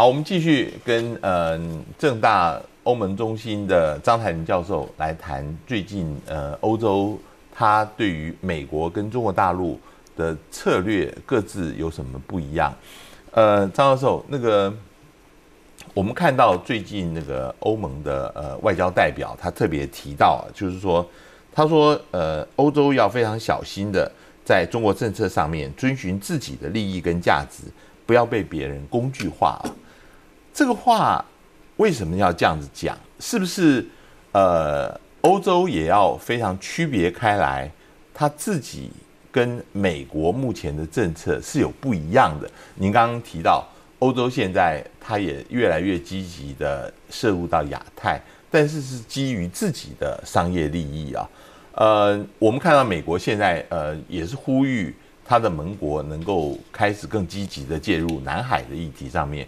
好，我们继续跟呃正大欧盟中心的张台林教授来谈最近呃欧洲他对于美国跟中国大陆的策略各自有什么不一样？呃，张教授，那个我们看到最近那个欧盟的呃外交代表他特别提到，就是说他说呃欧洲要非常小心的在中国政策上面遵循自己的利益跟价值，不要被别人工具化。这个话为什么要这样子讲？是不是呃，欧洲也要非常区别开来，他自己跟美国目前的政策是有不一样的？您刚刚提到欧洲现在它也越来越积极的涉入到亚太，但是是基于自己的商业利益啊。呃，我们看到美国现在呃也是呼吁他的盟国能够开始更积极的介入南海的议题上面。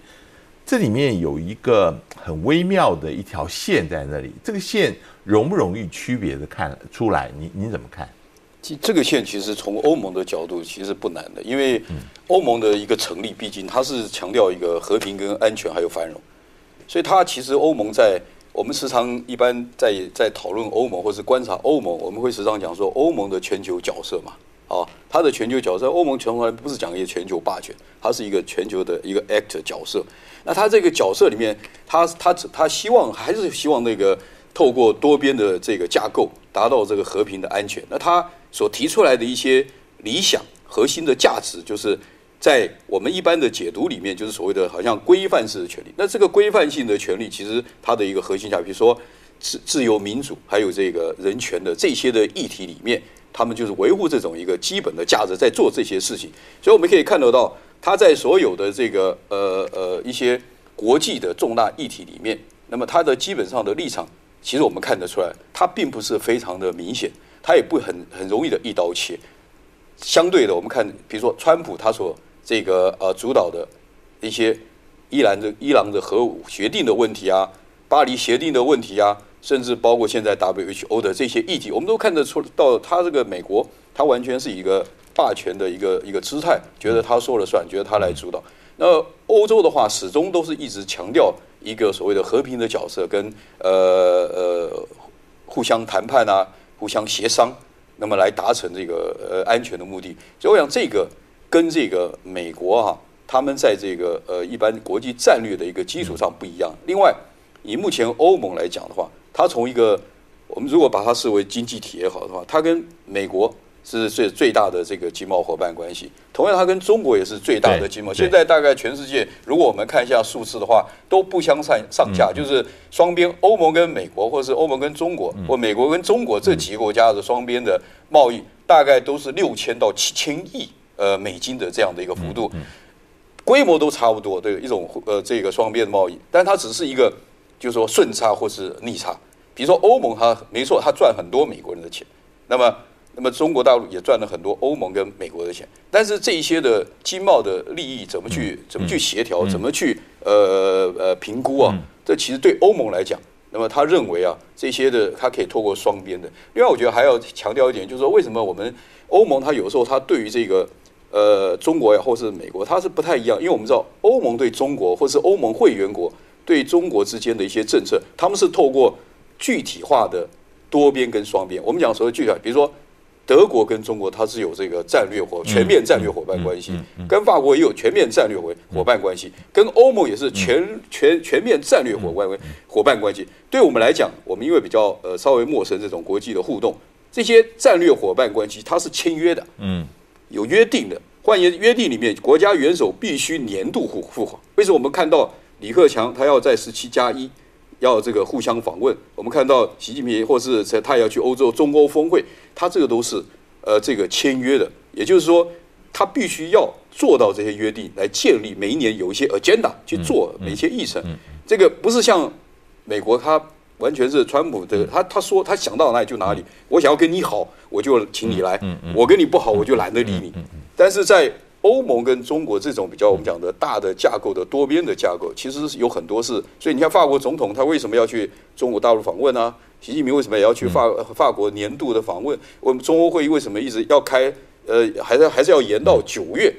这里面有一个很微妙的一条线在那里，这个线容不容易区别的看出来？你你怎么看？其这个线其实从欧盟的角度其实不难的，因为欧盟的一个成立，毕竟它是强调一个和平跟安全还有繁荣，所以它其实欧盟在我们时常一般在在讨论欧盟或是观察欧盟，我们会时常讲说欧盟的全球角色嘛。哦，它的全球角色，欧盟从来不是讲一个全球霸权，它是一个全球的一个 actor 角色。那它这个角色里面，它它它希望还是希望那个透过多边的这个架构，达到这个和平的安全。那它所提出来的一些理想核心的价值，就是在我们一般的解读里面，就是所谓的好像规范式的权利。那这个规范性的权利，其实它的一个核心价值，比如说自自由民主，还有这个人权的这些的议题里面。他们就是维护这种一个基本的价值，在做这些事情，所以我们可以看得到，他在所有的这个呃呃一些国际的重大议题里面，那么他的基本上的立场，其实我们看得出来，他并不是非常的明显，他也不很很容易的一刀切。相对的，我们看，比如说川普他所这个呃主导的一些伊朗的伊朗的核武协定的问题啊，巴黎协定的问题啊。甚至包括现在 WHO 的这些议题，我们都看得出到，他这个美国，他完全是一个霸权的一个一个姿态，觉得他说了算，觉得他来主导。那欧洲的话，始终都是一直强调一个所谓的和平的角色，跟呃呃互相谈判啊，互相协商，那么来达成这个呃安全的目的。所以我想，这个跟这个美国哈，他们在这个呃一般国际战略的一个基础上不一样。另外，以目前欧盟来讲的话，它从一个，我们如果把它视为经济体也好的话，它跟美国是最最大的这个经贸伙伴关系。同样，它跟中国也是最大的经贸。现在大概全世界，如果我们看一下数字的话，都不相上上下。就是双边欧盟跟美国，或者是欧盟跟中国，或美国跟中国这几个国家的双边的贸易，大概都是六千到七千亿呃美金的这样的一个幅度，规模都差不多。对一种呃这个双边的贸易，但它只是一个。就是说顺差或是逆差，比如说欧盟，它没错，它赚很多美国人的钱，那么，那么中国大陆也赚了很多欧盟跟美国的钱，但是这一些的经贸的利益怎么去怎么去协调，怎么去呃呃评估啊？这其实对欧盟来讲，那么他认为啊，这些的他可以透过双边的。另外，我觉得还要强调一点，就是说为什么我们欧盟它有时候它对于这个呃中国呀或是美国，它是不太一样，因为我们知道欧盟对中国或是欧盟会员国。对中国之间的一些政策，他们是透过具体化的多边跟双边。我们讲所谓具体，比如说德国跟中国，它是有这个战略伙全面战略伙伴关系；跟法国也有全面战略伙伙伴关系；跟欧盟也是全全全面战略伙伴关伙伴关系。对我们来讲，我们因为比较呃稍微陌生这种国际的互动，这些战略伙伴关系它是签约的，嗯，有约定的。换言约定里面，国家元首必须年度互互访。为什么我们看到？李克强他要在十七加一，要这个互相访问。我们看到习近平或是他他要去欧洲中欧峰会，他这个都是呃这个签约的，也就是说他必须要做到这些约定，来建立每一年有一些 agenda 去做每一些议程。这个不是像美国，他完全是川普的，他他说他想到哪里就哪里。我想要跟你好，我就请你来；我跟你不好，我就懒得理你。但是在欧盟跟中国这种比较我们讲的大的架构的多边的架构，其实有很多是，所以你看法国总统他为什么要去中国大陆访问呢？习近平为什么也要去法法国年度的访问？我们中欧会议为什么一直要开？呃，还是还是要延到九月？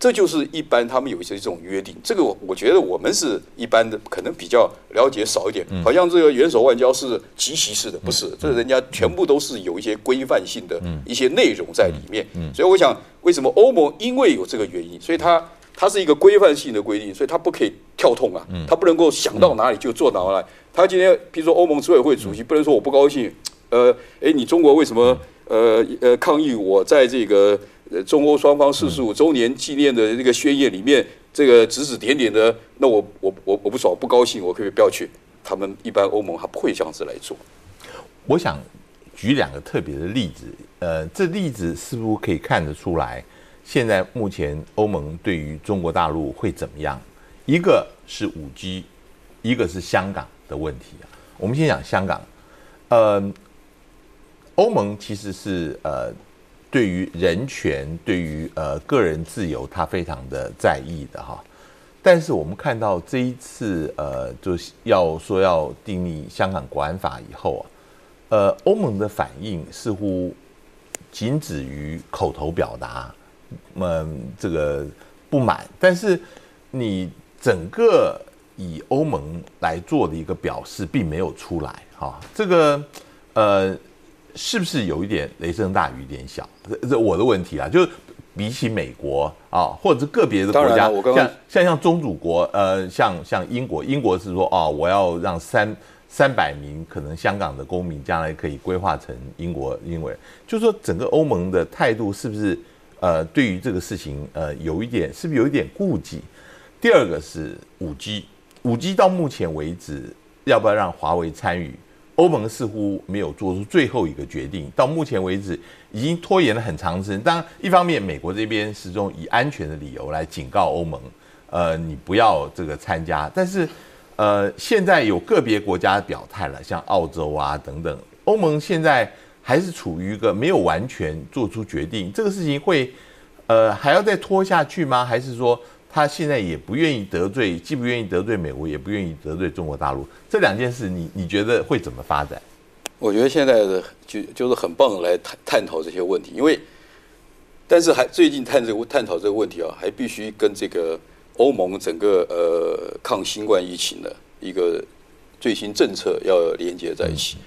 这就是一般他们有一些这种约定。这个我我觉得我们是一般的，可能比较了解少一点。好像这个元首外交是集席式的，不是，这人家全部都是有一些规范性的一些内容在里面。所以我想，为什么欧盟因为有这个原因，所以它它是一个规范性的规定，所以它不可以跳痛啊，它不能够想到哪里就做哪里。他今天比如说欧盟执委会主席不能说我不高兴，呃，哎，你中国为什么呃呃抗议我在这个？呃，中欧双方四十五周年纪念的这个宣言里面，这个指指点点的，那我我我我不爽，不高兴，我可以不要去。他们一般欧盟还不会这样子来做。我想举两个特别的例子，呃，这例子是不是可以看得出来，现在目前欧盟对于中国大陆会怎么样？一个是五 G，一个是香港的问题啊。我们先讲香港，呃，欧盟其实是呃。对于人权，对于呃个人自由，他非常的在意的哈。但是我们看到这一次呃，就是要说要订立香港国安法以后啊，呃，欧盟的反应似乎仅止于口头表达，嗯，这个不满。但是你整个以欧盟来做的一个表示，并没有出来哈。这个呃。是不是有一点雷声大雨点小？这这我的问题啊，就是比起美国啊，或者是个别的国家，像像像宗主国，呃，像像英国，英国是说啊，我要让三三百名可能香港的公民将来可以规划成英国英文，就是说整个欧盟的态度是不是呃，对于这个事情呃，有一点是不是有一点顾忌？第二个是五 G，五 G 到目前为止，要不要让华为参与？欧盟似乎没有做出最后一个决定，到目前为止已经拖延了很长时间。当然，一方面美国这边始终以安全的理由来警告欧盟，呃，你不要这个参加。但是，呃，现在有个别国家表态了，像澳洲啊等等，欧盟现在还是处于一个没有完全做出决定。这个事情会，呃，还要再拖下去吗？还是说？他现在也不愿意得罪，既不愿意得罪美国，也不愿意得罪中国大陆。这两件事，你你觉得会怎么发展？我觉得现在的就就是很棒的来探探讨这些问题，因为，但是还最近探这个探讨这个问题啊，还必须跟这个欧盟整个呃抗新冠疫情的一个最新政策要连接在一起。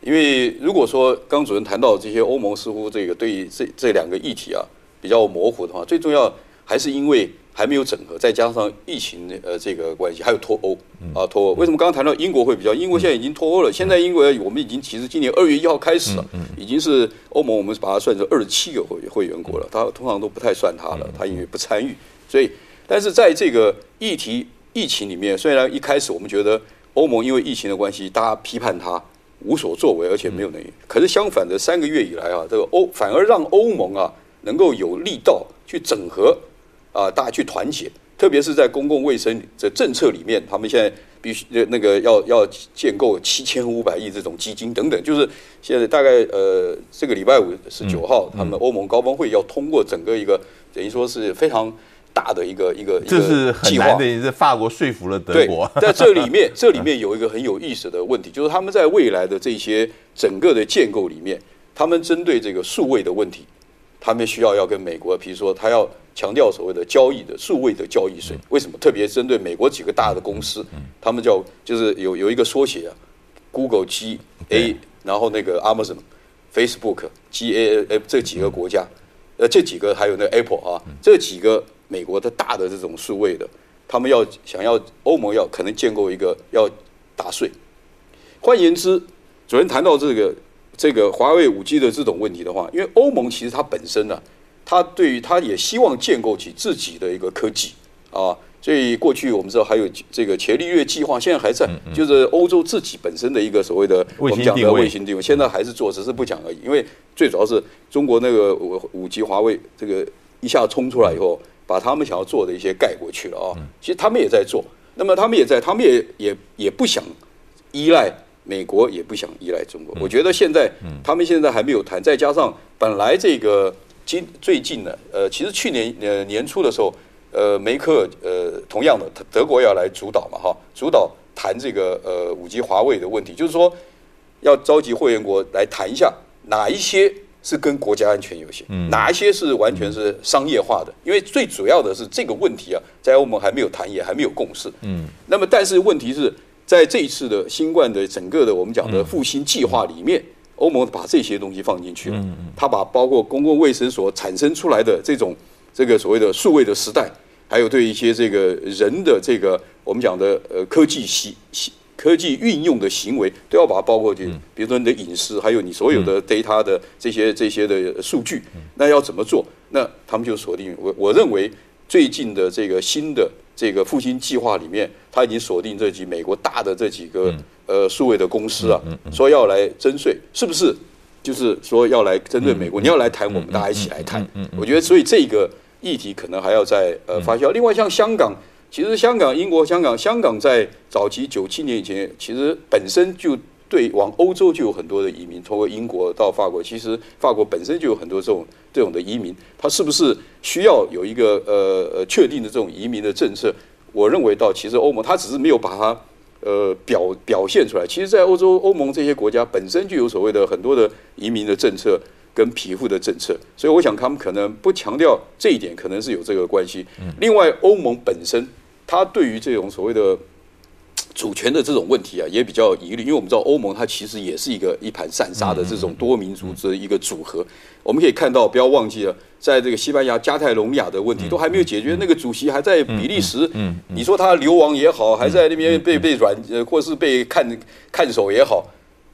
因为如果说刚主任谈到这些欧盟似乎这个对于这这两个议题啊比较模糊的话，最重要还是因为。还没有整合，再加上疫情的呃这个关系，还有脱欧啊脱欧。为什么刚刚谈到英国会比较？英国现在已经脱欧了。现在英国我们已经其实今年二月一号开始了，已经是欧盟，我们把它算成二十七个会会员国了。它通常都不太算它了，它因为不参与。所以，但是在这个议题疫情里面，虽然一开始我们觉得欧盟因为疫情的关系，大家批判它无所作为，而且没有能力。可是相反的，三个月以来啊，这个欧反而让欧盟啊能够有力道去整合。啊，大家去团结，特别是在公共卫生的政策里面，他们现在必须那个要要建构七千五百亿这种基金等等，就是现在大概呃这个礼拜五十九号，他们欧盟高峰会要通过整个一个等于说是非常大的一个一个这是很难的，是法国说服了德国。在这里面，这里面有一个很有意思的问题，就是他们在未来的这些整个的建构里面，他们针对这个数位的问题，他们需要要跟美国，比如说他要。强调所谓的交易的数位的交易税，为什么特别针对美国几个大的公司？他们叫就是有有一个缩写啊，Google G A，然后那个 Amazon、Facebook G A F 这几个国家，呃，这几个还有那 Apple 啊，这几个美国的大的这种数位的，他们要想要欧盟要可能建构一个要打税。换言之，昨天谈到这个这个华为五 G 的这种问题的话，因为欧盟其实它本身呢。它对于它也希望建构起自己的一个科技啊，所以过去我们知道还有这个伽利略计划，现在还在，就是欧洲自己本身的一个所谓的我们讲的卫星定位，现在还是做，只是不讲而已。因为最主要是中国那个五五 G 华为这个一下冲出来以后，把他们想要做的一些盖过去了啊。其实他们也在做，那么他们也在，他们也也也不想依赖美国，也不想依赖中国。我觉得现在他们现在还没有谈，再加上本来这个。今最近呢，呃，其实去年呃年初的时候，呃，梅克呃，同样的，德国要来主导嘛，哈，主导谈这个呃五 G 华为的问题，就是说要召集会员国来谈一下哪一些是跟国家安全有些，哪一些是完全是商业化的？因为最主要的是这个问题啊，在欧盟还没有谈，也还没有共识。嗯，那么但是问题是在这一次的新冠的整个的我们讲的复兴计划里面，欧盟把这些东西放进去了。嗯他把包括公共卫生所产生出来的这种这个所谓的数位的时代，还有对一些这个人的这个我们讲的呃科技习习。科技运用的行为都要把它包括进，比如说你的隐私，还有你所有的 data 的这些这些的数据，那要怎么做？那他们就锁定我，我认为最近的这个新的这个复兴计划里面，他已经锁定这几美国大的这几个呃数位的公司啊，说要来征税，是不是？就是说要来针对美国，你要来谈，我们大家一起来谈。我觉得，所以这个议题可能还要再呃发酵。另外，像香港。其实香港、英国、香港、香港在早期九七年以前，其实本身就对往欧洲就有很多的移民，通过英国到法国。其实法国本身就有很多这种这种的移民，它是不是需要有一个呃呃确定的这种移民的政策？我认为到其实欧盟它只是没有把它呃表表现出来。其实，在欧洲欧盟这些国家本身就有所谓的很多的移民的政策。跟皮肤的政策，所以我想他们可能不强调这一点，可能是有这个关系。另外，欧盟本身它对于这种所谓的主权的这种问题啊，也比较疑虑，因为我们知道欧盟它其实也是一个一盘散沙的这种多民族的一个组合。我们可以看到，不要忘记了，在这个西班牙加泰隆尼亚的问题都还没有解决，那个主席还在比利时。嗯，你说他流亡也好，还在那边被被软呃，或是被看看守也好，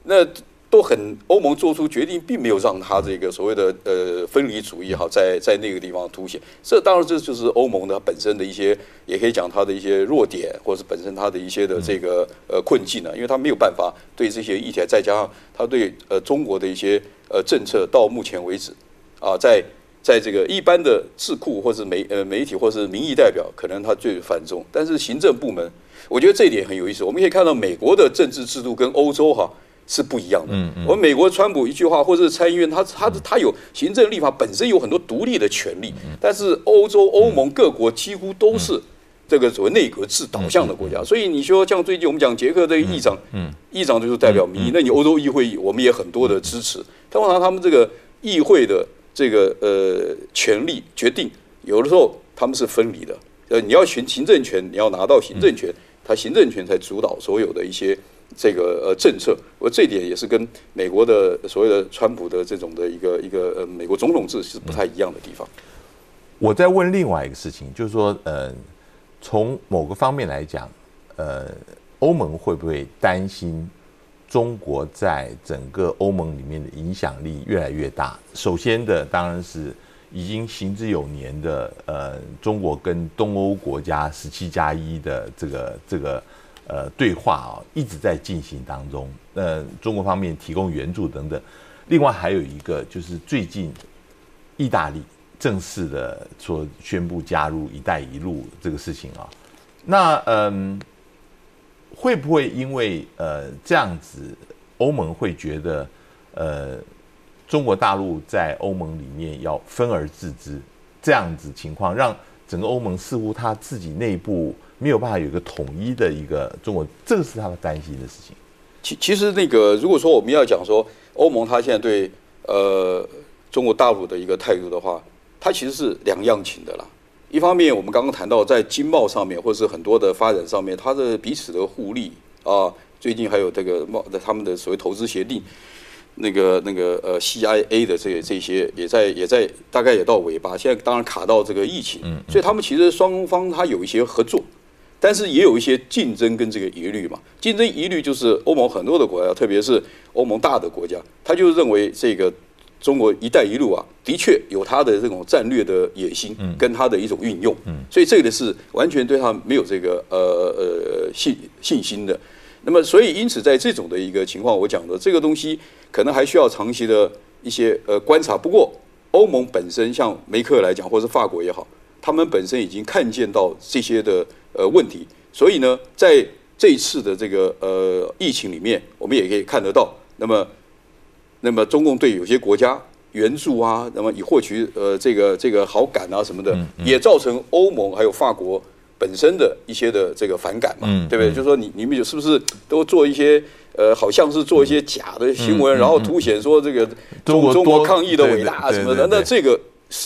那。都很欧盟做出决定，并没有让他这个所谓的呃分离主义哈，在在那个地方凸显。这当然这就是欧盟的本身的一些，也可以讲它的一些弱点，或者是本身它的一些的这个呃困境呢。因为它没有办法对这些议题，再加上它对呃中国的一些呃政策，到目前为止啊，在在这个一般的智库或者媒呃媒体或是民意代表，可能他最反中。但是行政部门，我觉得这一点很有意思。我们可以看到美国的政治制度跟欧洲哈。是不一样的。嗯嗯，我们美国川普一句话，或者是参议院，他他他有行政立法本身有很多独立的权利。但是欧洲欧盟各国几乎都是这个所谓内阁制导向的国家。所以你说像最近我们讲捷克这个议长，嗯，议长就是代表民意。那你欧洲议会我们也很多的支持。通常他们这个议会的这个呃权力决定，有的时候他们是分离的。呃，你要行行政权，你要拿到行政权，他行政权才主导所有的一些。这个呃政策，我这点也是跟美国的所谓的川普的这种的一个一个呃美国总统制是不太一样的地方。我在问另外一个事情，就是说，呃，从某个方面来讲，呃，欧盟会不会担心中国在整个欧盟里面的影响力越来越大？首先的当然是已经行之有年的呃，中国跟东欧国家十七加一的这个这个。呃，对话啊一直在进行当中。呃，中国方面提供援助等等。另外还有一个就是最近，意大利正式的说宣布加入“一带一路”这个事情啊。那嗯，会不会因为呃这样子，欧盟会觉得呃中国大陆在欧盟里面要分而治之这样子情况，让整个欧盟似乎他自己内部。没有办法有一个统一的一个中国，这个是他们担心的事情。其其实那个，如果说我们要讲说欧盟它现在对呃中国大陆的一个态度的话，它其实是两样情的啦。一方面，我们刚刚谈到在经贸上面，或者是很多的发展上面，它的彼此的互利啊。最近还有这个贸他们的所谓投资协定，那个那个呃 CIA 的这这些也在也在大概也到尾巴。现在当然卡到这个疫情，所以他们其实双方他有一些合作。但是也有一些竞争跟这个疑虑嘛，竞争疑虑就是欧盟很多的国家，特别是欧盟大的国家，他就认为这个中国“一带一路”啊，的确有它的这种战略的野心，跟它的一种运用，所以这个是完全对他没有这个呃呃信信心的。那么，所以因此在这种的一个情况，我讲的这个东西可能还需要长期的一些呃观察。不过，欧盟本身像梅克来讲，或是法国也好，他们本身已经看见到这些的。呃，问题，所以呢，在这一次的这个呃疫情里面，我们也可以看得到，那么，那么中共对有些国家援助啊，那么以获取呃这个这个好感啊什么的，也造成欧盟还有法国本身的一些的这个反感嘛，嗯对不对？就是说你你们有是不是都做一些呃，好像是做一些假的新闻，然后凸显说这个嗯中国中国抗疫的伟大什么的那这个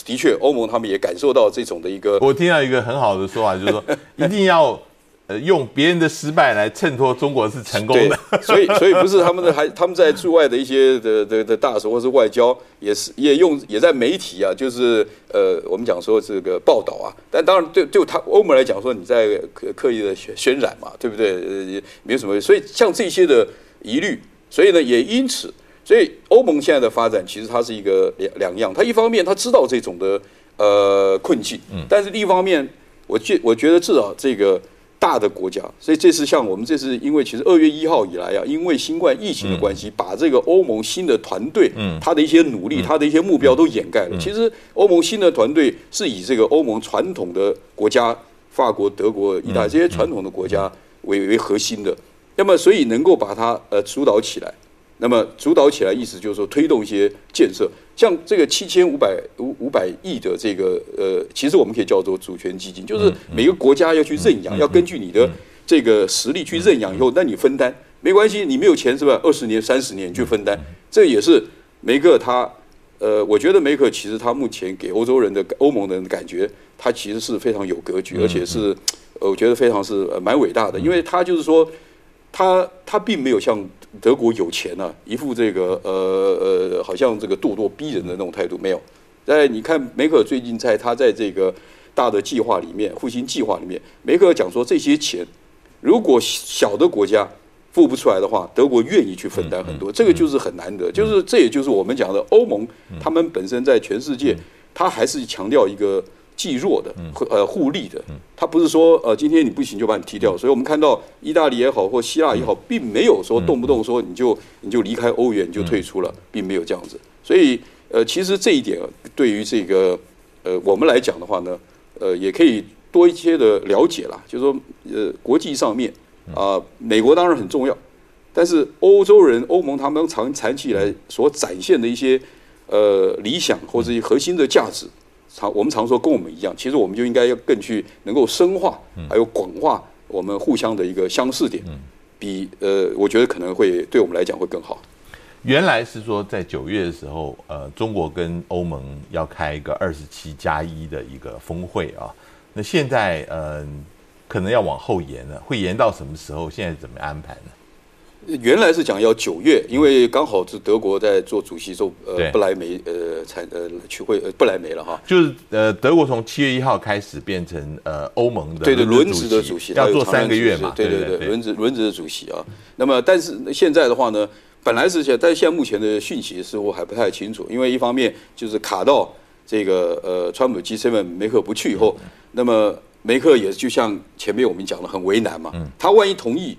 的确欧盟他们也感受到这种的一个我听到一个很好的说法，就是说 一定要呃用别人的失败来衬托中国是成功的。，所以所以不是他们的还他们在驻外的一些的的的大使或是外交，也是也用也在媒体啊，就是呃我们讲说这个报道啊，但当然对对他欧盟来讲说你在刻刻意的渲渲染嘛，对不对？呃，也没有什么，所以像这些的疑虑，所以呢也因此，所以欧盟现在的发展其实它是一个两两样，它一方面它知道这种的呃困境，但是另一方面，我觉我觉得至少这个大的国家，所以这次像我们这次，因为其实二月一号以来啊，因为新冠疫情的关系，把这个欧盟新的团队，嗯，他的一些努力，他的一些目标都掩盖了。其实欧盟新的团队是以这个欧盟传统的国家，法国、德国、意大利这些传统的国家为为核心的，那么所以能够把它呃主导起来。那么主导起来，意思就是说推动一些建设，像这个七千五百五五百亿的这个呃，其实我们可以叫做主权基金，就是每个国家要去认养，要根据你的这个实力去认养以后，那你分担没关系，你没有钱是吧？二十年、三十年去分担，这也是梅克他呃，我觉得梅克其实他目前给欧洲人的欧盟的人的感觉，他其实是非常有格局，而且是，我觉得非常是蛮伟大的，因为他就是说。他他并没有像德国有钱啊，一副这个呃呃，好像这个咄咄逼人的那种态度没有。哎你看梅克尔最近在他在这个大的计划里面，复兴计划里面，梅克尔讲说这些钱如果小的国家付不出来的话，德国愿意去分担很多，这个就是很难得。就是这也就是我们讲的欧盟，他们本身在全世界，他还是强调一个。济弱的，呃，互利的，他不是说呃，今天你不行就把你踢掉。所以我们看到意大利也好，或希腊也好，并没有说动不动说你就你就离开欧元，你就退出了，并没有这样子。所以呃，其实这一点对于这个呃我们来讲的话呢，呃，也可以多一些的了解啦。就是说呃，国际上面啊、美国当然很重要，但是欧洲人、欧盟他们长长期以来所展现的一些呃理想或者一些核心的价值。常我们常说跟我们一样，其实我们就应该要更去能够深化，还有广化我们互相的一个相似点，比呃，我觉得可能会对我们来讲会更好。原来是说在九月的时候，呃，中国跟欧盟要开一个二十七加一的一个峰会啊，那现在呃可能要往后延了，会延到什么时候？现在怎么安排呢？原来是讲要九月，因为刚好是德国在做主席时候，呃，不来梅呃参呃去会呃不来梅了哈。就是呃，德国从七月一号开始变成呃欧盟的对对，轮值值的主席要做三个月嘛，对对对，轮值轮值的主席啊。那么，但是现在的话呢，本来是现，但是现在目前的讯息似乎还不太清楚，因为一方面就是卡到这个呃，川普 G7 梅克不去以后，那么梅克也就像前面我们讲的很为难嘛，他万一同意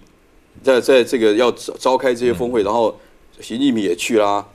在在这个要召召开这些峰会，然后习近平也去啦，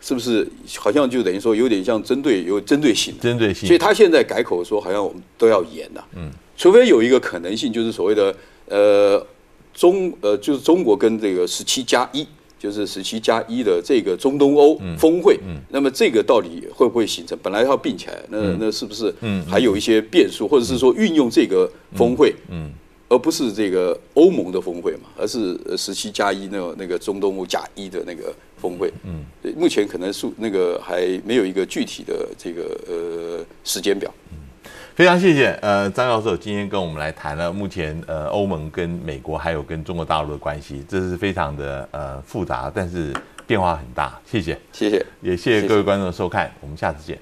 是不是？好像就等于说有点像针对有针对性？针对性。所以他现在改口说，好像我们都要严呐、嗯，除非有一个可能性，就是所谓的呃中呃就是中国跟这个十七加一，就是十七加一的这个中东欧峰会，嗯，那么这个到底会不会形成？本来要并起来，那那是不是还有一些变数，或者是说运用这个峰会，嗯。而不是这个欧盟的峰会嘛，而是十七加一那个那个中东欧加一的那个峰会。嗯，目前可能数那个还没有一个具体的这个呃时间表。非常谢谢呃张教授今天跟我们来谈了目前呃欧盟跟美国还有跟中国大陆的关系，这是非常的呃复杂，但是变化很大。谢谢，谢谢。也谢谢各位观众的收看，我们下次见。